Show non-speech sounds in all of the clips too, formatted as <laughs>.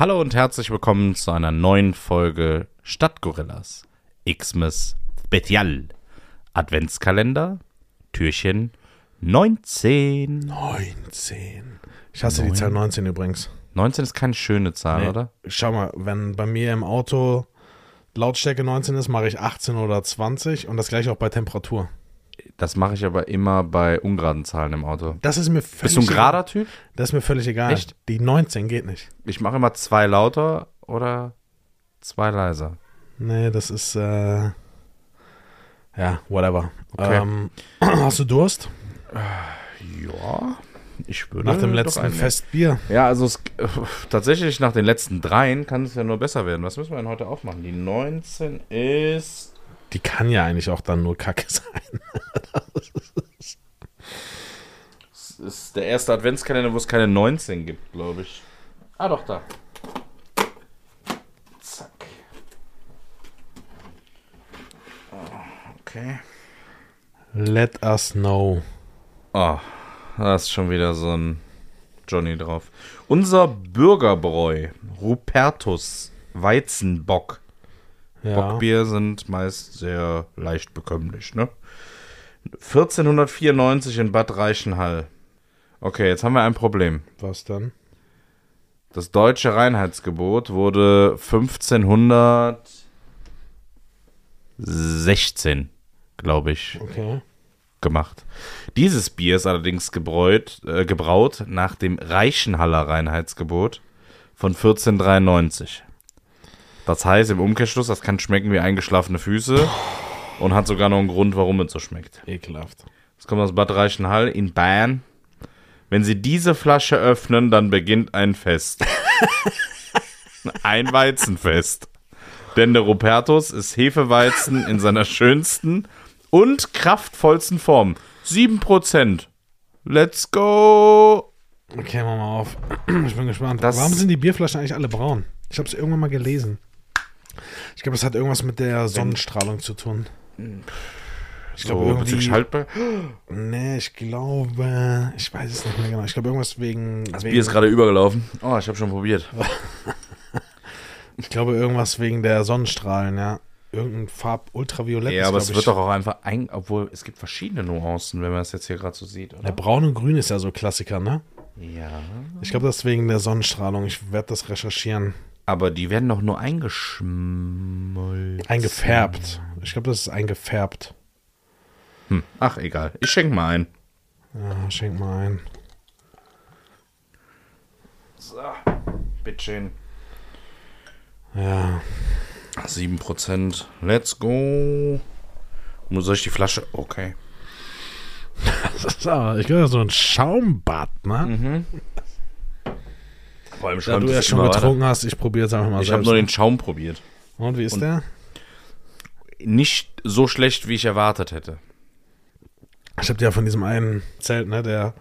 Hallo und herzlich willkommen zu einer neuen Folge Stadtgorillas. Xmas Special. Adventskalender, Türchen 19. 19. Ich hasse die Zahl 19 übrigens. 19 ist keine schöne Zahl, Nee. oder? Schau mal, wenn bei mir im Auto Lautstärke 19 ist, mache ich 18 oder 20 und das gleiche auch bei Temperatur. Das mache ich aber immer bei ungeraden Zahlen im Auto. Das ist mir völlig Bist du ein gerader Typ? Das ist mir völlig egal. Echt? Die 19 geht nicht. Ich mache immer zwei lauter oder zwei leiser. Nee, das ist äh, ja, whatever. Okay. Ähm, <clears throat> hast du Durst? Ja, ich würde Nach dem letzten Festbier? Ja, also es, äh, tatsächlich nach den letzten dreien kann es ja nur besser werden. Was müssen wir denn heute aufmachen? Die 19 ist. Die kann ja eigentlich auch dann nur Kacke <laughs> sein. Das ist der erste Adventskalender, wo es keine 19 gibt, glaube ich. Ah, doch, da. Zack. Ah, Okay. Let us know. Oh, da ist schon wieder so ein Johnny drauf. Unser Bürgerbräu, Rupertus Weizenbock. Ja. Bockbier sind meist sehr leicht bekömmlich, ne? 1494 in Bad Reichenhall. Okay, jetzt haben wir ein Problem. Was dann? Das deutsche Reinheitsgebot wurde 1516, glaube ich, Okay. gemacht. Dieses Bier ist allerdings gebräut, äh, gebraut nach dem Reichenhaller Reinheitsgebot von 1493. Das heißt im Umkehrschluss, das kann schmecken wie eingeschlafene Füße und hat sogar noch einen Grund, warum es so schmeckt. Ekelhaft. Das kommt aus Bad Reichenhall in Bayern. Wenn Sie diese Flasche öffnen, dann beginnt ein Fest. <laughs> ein Weizenfest. Denn der Rupertus ist Hefeweizen in seiner schönsten und kraftvollsten Form. 7%. Let's go! Okay, mach mal auf. Ich bin gespannt. Das- Warum sind die Bierflaschen eigentlich alle braun? Ich habe es irgendwann mal gelesen. Ich glaube, das hat irgendwas mit der Sonnenstrahlung zu tun. Ich glaube, So, irgendwie. haltbar. Nee, ich glaube. Ich weiß es nicht mehr genau. Ich glaube, irgendwas wegen. Das wegen Bier ist gerade übergelaufen. Oh, ich habe schon probiert. <laughs> ich glaube, irgendwas wegen der Sonnenstrahlen, ja. Irgendein Farb-Ultraviolett. Ja, ist, aber es wird doch auch einfach ein, obwohl es gibt verschiedene Nuancen, wenn man es jetzt hier gerade so sieht, Der oder? Braun und Grün ist ja so Klassiker, ne? Ja. Ich glaube, das ist wegen der Sonnenstrahlung. Ich werde das recherchieren. Aber die werden doch nur eingeschmolzen. Eingefärbt. Ich glaube, das ist eingefärbt. Hm. Ach, egal. Ich schenke mal ein. Ja, schenk mal ein. So, bitteschön. Ja. 7%. Let's go. Nur soll ich die Flasche? Okay. <laughs> So, ich glaube, so ein Schaumbad, ne? Mhm. Vor allem Da du ja schon getrunken hast, ich probiere jetzt einfach mal Ich habe nur den Schaum probiert. Und wie ist und- der? Nicht so schlecht, wie ich erwartet hätte. Ich habe dir ja von diesem einen Zelt, ne, der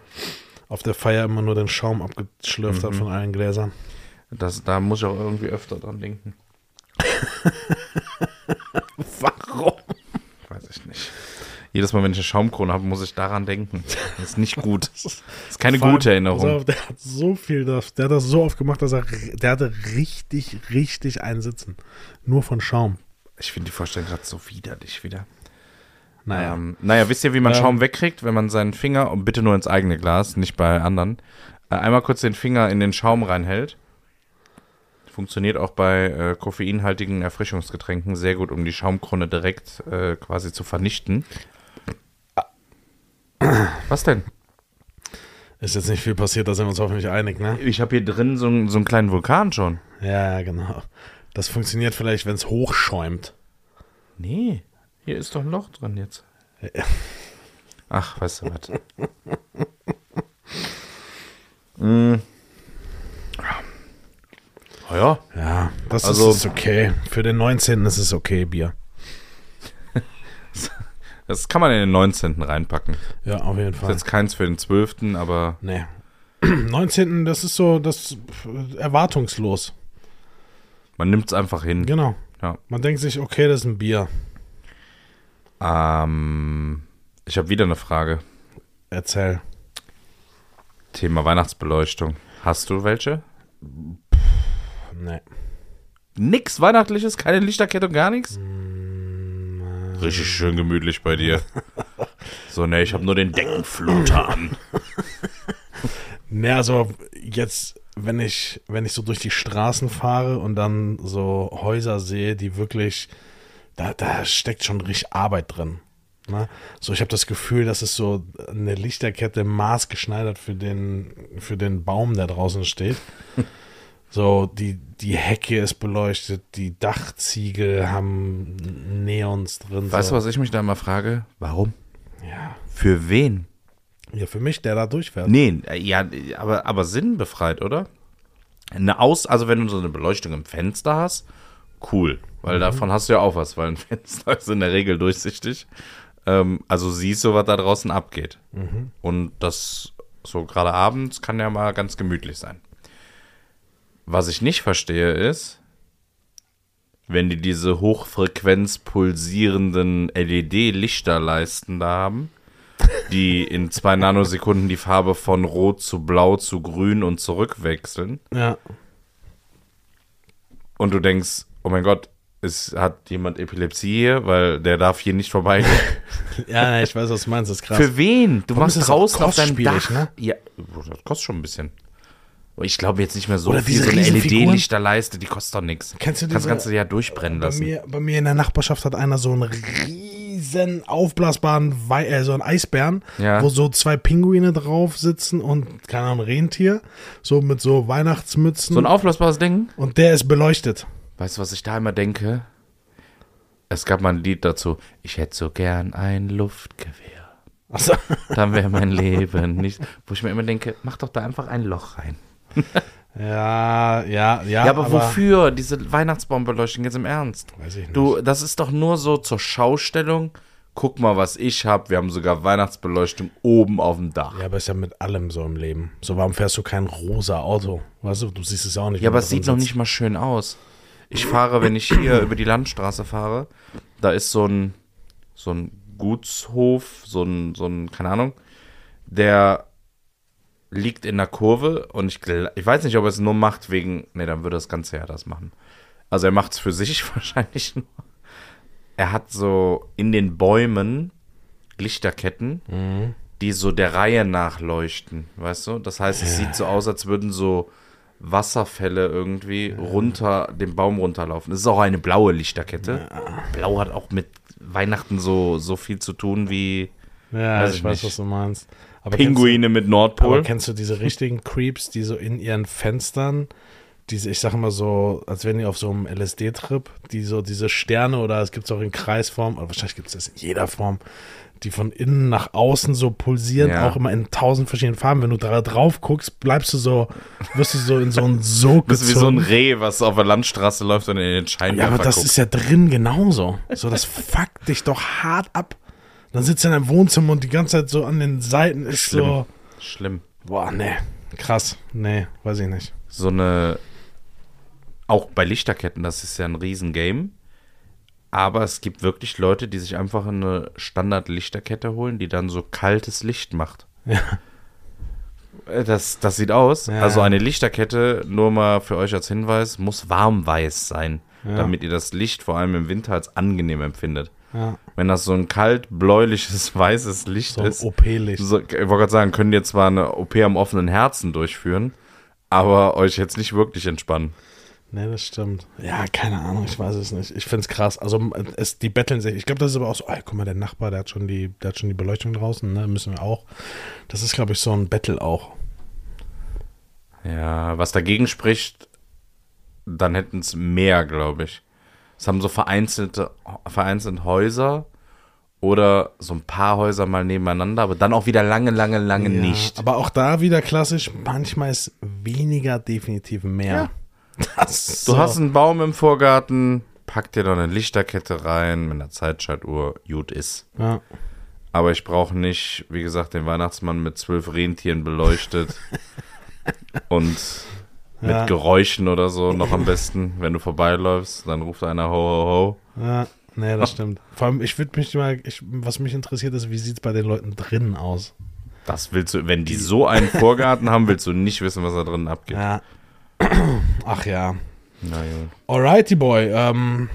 auf der Feier immer nur den Schaum abgeschlürft Mhm. hat von allen Gläsern. Das, da muss ich auch irgendwie öfter dran denken. <laughs> Warum? Weiß ich nicht. Jedes Mal, wenn ich eine Schaumkrone habe, muss ich daran denken. Das ist nicht gut. <laughs> Das ist keine gute Erinnerung. auf, der hat so viel, das, der hat das so oft gemacht, dass er, der hatte richtig, richtig einen Sitzen. Nur von Schaum. Ich finde die Vorstellung gerade so widerlich wieder. Naja. Ähm, naja, wisst ihr, wie man Ähm. Schaum wegkriegt, wenn man seinen Finger, und bitte nur ins eigene Glas, nicht bei anderen, äh, einmal kurz den Finger in den Schaum reinhält. Funktioniert auch bei äh, koffeinhaltigen Erfrischungsgetränken sehr gut, um die Schaumkrone direkt äh, quasi zu vernichten. Was denn? Ist jetzt nicht viel passiert, da sind wir uns hoffentlich einig, ne? Ich habe hier drin so, einen- so einen kleinen Vulkan schon. Ja, genau. Das funktioniert vielleicht, wenn es hochschäumt. Nee, hier ist doch ein Loch drin jetzt. Ja. Ach, weißt du was. mm. <laughs> Oh ja, Ja, das Also- ist okay. Für den 19. ist es okay, Bier. Das kann man in den 19. reinpacken. Ja, auf jeden Ist Fall. jetzt keins für den 12., aber Nee. <clears throat> 19. das ist so das äh, erwartungslos. man nimmt es einfach hin. Genau. Ja. Man denkt sich, okay, das ist ein Bier. Ähm, ich habe wieder eine Frage. Erzähl. Thema Weihnachtsbeleuchtung. Hast du welche? Nee. Nix Weihnachtliches, keine Lichterkette und gar nichts? Mm, Richtig schön gemütlich bei dir. So, ne, ich habe nur den Deckenfluter an. Ne, also jetzt, wenn ich, wenn ich so durch die Straßen fahre und dann so Häuser sehe, die wirklich, da, da steckt schon richtig Arbeit drin. Ne? So, ich habe das Gefühl, das ist so eine Lichterkette maßgeschneidert für den, für den Baum, der draußen steht. So, die, die Hecke ist beleuchtet, die Dachziegel haben Neons drin. Weißt so. du, was ich mich da mal frage? Warum? Ja. Für wen? ja, für mich, der da durchfährt. Nee, ja, aber, aber sinnbefreit, oder? Eine Aus, also wenn du so eine Beleuchtung im Fenster hast, cool. Weil davon hast du ja auch was, weil ein <laughs> Fenster ist in der Regel durchsichtig. Ähm, also siehst du, was da draußen abgeht. Und das so gerade abends kann ja mal ganz gemütlich sein. Was ich nicht verstehe ist, wenn die diese hochfrequenz pulsierenden LED-Lichterleisten da haben, die in zwei Nanosekunden die Farbe von rot zu blau zu grün und zurückwechseln Ja. und du denkst, oh mein Gott, es hat jemand Epilepsie hier, weil der darf hier nicht vorbeigehen. <laughs> Ja, nee, ich weiß, was du meinst, das ist krass. Für wen? Du Warum machst draußen auf deinem Dach. ne? Ja, das kostet schon ein bisschen. Aber Ich glaube jetzt nicht mehr so Oder viel. diese So eine. LED-Lichterleiste, die kostet doch nichts. Kennst du Kannst diese- das ganze Jahr durchbrennen bei lassen. mir, bei mir in der Nachbarschaft hat einer so einen riesen aufblasbaren Wei äh, so einen Eisbären, Ja. wo so zwei Pinguine drauf sitzen und keine Ahnung, Rentier, so mit so Weihnachtsmützen. So ein aufblasbares Ding. und der ist beleuchtet. Weißt du, was ich da immer denke? Es gab mal ein Lied dazu. Ich hätte so gern ein Luftgewehr. Also, Dann wäre mein Leben nicht. Wo ich mir immer denke, mach doch da einfach ein Loch rein. <laughs> ja, ja, ja. Ja, aber, wofür? Diese Weihnachtsbaumbeleuchtung jetzt im Ernst? Weiß ich nicht. Du, das ist doch nur so zur Schaustellung. Guck mal, was ich habe. Wir haben sogar Weihnachtsbeleuchtung oben auf dem Dach. Ja, aber ist ja mit allem so im Leben. So, warum fährst du kein rosa Auto? Weißt du, du siehst es auch nicht. Ja, aber es sieht noch nicht mal schön aus. Ich fahre, wenn ich hier <clears throat> über die Landstraße fahre, da ist so ein, so ein Gutshof, so ein, so ein, keine Ahnung, der liegt in der Kurve und ich, ich weiß nicht, ob er es nur macht wegen, nee, dann würde das ganze Jahr das machen. Also er macht es für sich <laughs> wahrscheinlich nur. Er hat so in den Bäumen Lichterketten, die so der Reihe nachleuchten, weißt du? Das heißt, es sieht so aus, als würden so Wasserfälle irgendwie runter, den Baum runterlaufen. Es ist auch eine blaue Lichterkette. Blau hat auch mit Weihnachten so, so viel zu tun wie Ja, ich ich weiß, nicht. was du meinst. Aber Pinguine mit du, Nordpol. aber kennst du diese richtigen Creeps, die so in ihren Fenstern, diese, ich sag mal so, als wären die auf so einem LSD-Trip, die so diese Sterne oder es gibt es auch in Kreisform, oder wahrscheinlich gibt es das in jeder Form, die von innen nach außen so pulsieren, Ja. auch immer in tausend verschiedenen Farben. Wenn du da drauf guckst, bleibst du so, wirst du so in so einen Sog Das ist wie so ein gezogen. Reh, was auf der Landstraße läuft und in den Scheinwerfer Ja, aber das guckt. ist ja drin genauso. So, das fuckt dich doch hart ab. Dann sitzt er in deinem Wohnzimmer und die ganze Zeit so an den Seiten ist Schlimm. so. Schlimm. Boah, nee. Krass. Nee, weiß ich nicht. So eine, auch bei Lichterketten, das ist ja ein Riesengame. Aber es gibt wirklich Leute, die sich einfach eine Standard-Lichterkette holen, die dann so kaltes Licht macht. Ja. Äh, Das, das sieht aus. Ja. Also eine Lichterkette, nur mal für euch als Hinweis, muss warmweiß sein, Ja. damit ihr das Licht vor allem im Winter als angenehm empfindet. Ja, Wenn das so ein kalt, bläuliches, <laughs> weißes Licht so ist, OP-Licht. so, ich wollte gerade sagen, könnt ihr zwar eine OP am offenen Herzen durchführen, aber euch jetzt nicht wirklich entspannen. Nee, das stimmt. Ja, keine Ahnung, ich weiß es nicht. Ich find's krass. Also es, die betteln sich. Ich glaube, das ist aber auch so, ey, guck mal, der Nachbar, der hat schon die, der hat schon die Beleuchtung draußen, ne? Müssen wir auch. Das ist, glaube ich, so ein Battle auch. Ja, was dagegen spricht, dann hätten es mehr, glaube ich. Es haben so vereinzelte, vereinzelt Häuser oder so ein paar Häuser mal nebeneinander, aber dann auch wieder lange, lange, lange Ja, nicht. Aber auch da wieder klassisch, manchmal ist weniger definitiv mehr. <laughs> Das ist Du so. hast einen Baum im Vorgarten, pack dir da eine Lichterkette rein mit einer Zeitschaltuhr, gut ist. Ja. Aber ich brauche nicht, wie gesagt, den Weihnachtsmann mit zwölf Rentieren beleuchtet <laughs> und mit Ja. Geräuschen oder so <laughs> noch am besten. Wenn du vorbeiläufst, dann ruft einer ho, ho, ho. Ja, nee, das <laughs> stimmt. Vor allem, ich würde mich mal, ich, was mich interessiert ist, wie sieht es bei den Leuten drinnen aus? Das willst du, wenn die so einen Vorgarten haben, willst du nicht wissen, was da drin abgeht. Ja. <clears throat> Ach ja. Na gut. Alrighty, Boy. Ähm,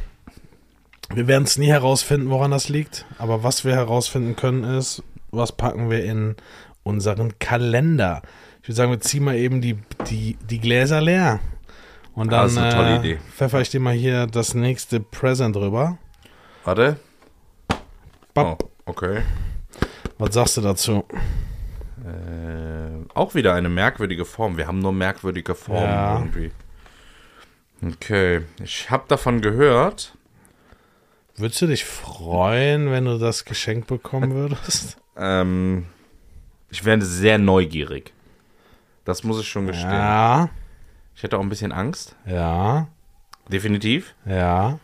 wir werden es nie herausfinden, woran das liegt. Aber was wir herausfinden können, ist, was packen wir in unseren Kalender. Ich würde sagen, wir ziehen mal eben die, die, die Gläser leer. Und Ah, dann das ist eine tolle äh, Idee. pfeffer ich dir mal hier das nächste Present rüber. Warte. Oh, Bap. okay. Was sagst du dazu? Äh, auch wieder eine merkwürdige Form. Wir haben nur merkwürdige Formen Ja. irgendwie. Okay. Ich habe davon gehört. Würdest du dich freuen, wenn du das geschenkt bekommen würdest? <laughs> Ähm, ich werde sehr neugierig. Das muss ich schon gestehen. Ja, Ich hätte auch ein bisschen Angst. ja, Definitiv. ja.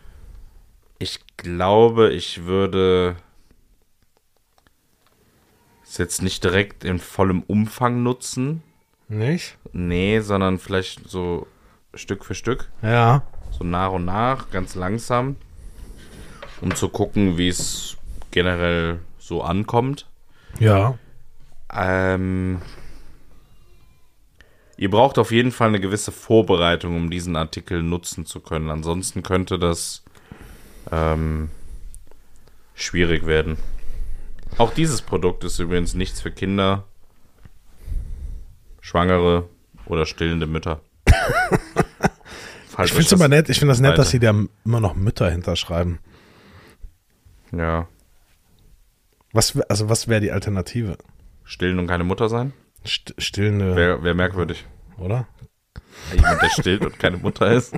Ich glaube, ich würde es jetzt nicht direkt in vollem Umfang nutzen. Nicht? Nee, sondern vielleicht so Stück für Stück. Ja. So nach und nach, ganz langsam. Um zu gucken, wie es generell so ankommt. Ja. Ähm, ihr braucht auf jeden Fall eine gewisse Vorbereitung, um diesen Artikel nutzen zu können. Ansonsten könnte das ähm, schwierig werden. Auch dieses Produkt ist übrigens nichts für Kinder, Schwangere oder stillende Mütter. Ich finde es nett, ich finde das nett, weiter. dass sie da immer noch Mütter hinterschreiben. Ja, Was, also was wäre die Alternative? stillen und keine Mutter sein? St stillende, Wäre wär merkwürdig. oder? Jemand, der stillt und keine Mutter ist.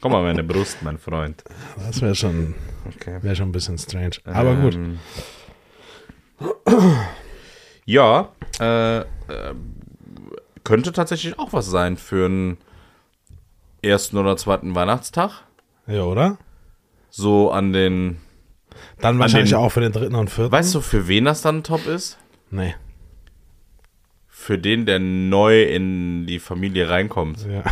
Komm mal meine Brust, mein Freund. Das wäre schon, Okay. wär schon ein bisschen strange. Aber gut. Ähm, Ja, äh, äh, könnte tatsächlich auch was sein für einen ersten oder zweiten Weihnachtstag. Ja, oder? So an den. Dann wahrscheinlich den- auch für den dritten und vierten. Weißt du, für wen das dann top ist? Nee. Für den, der neu in die Familie reinkommt. Ja.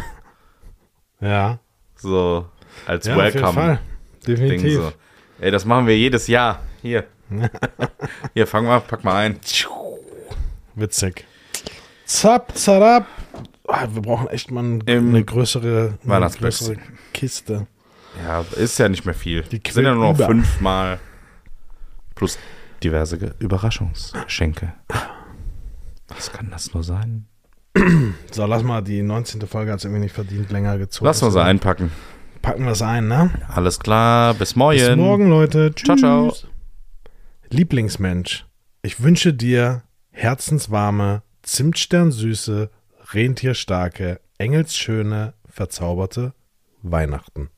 Ja. So als ja auf jeden Welcome. Fall. Ding Definitiv. so. Ey, das machen wir jedes Jahr. Hier. <laughs> Hier, fang mal, pack mal ein. Witzig. Zap, zarab. Ah, wir brauchen echt mal Im eine größere, eine größere Kiste. Ja, ist ja nicht mehr viel. Die sind ja nur noch über. fünfmal. Plus diverse Ge- Überraschungsgeschenke. <laughs> Was kann das nur sein? So, lass mal, die 19. Folge hat es irgendwie nicht verdient, länger gezogen. Lass uns einpacken. Packen wir es ein, ne? Alles klar, bis morgen. Bis morgen, Leute. Tschüss. Ciao, ciao. Lieblingsmensch, ich wünsche dir herzenswarme, zimtsternsüße, rentierstarke, engelsschöne, verzauberte Weihnachten.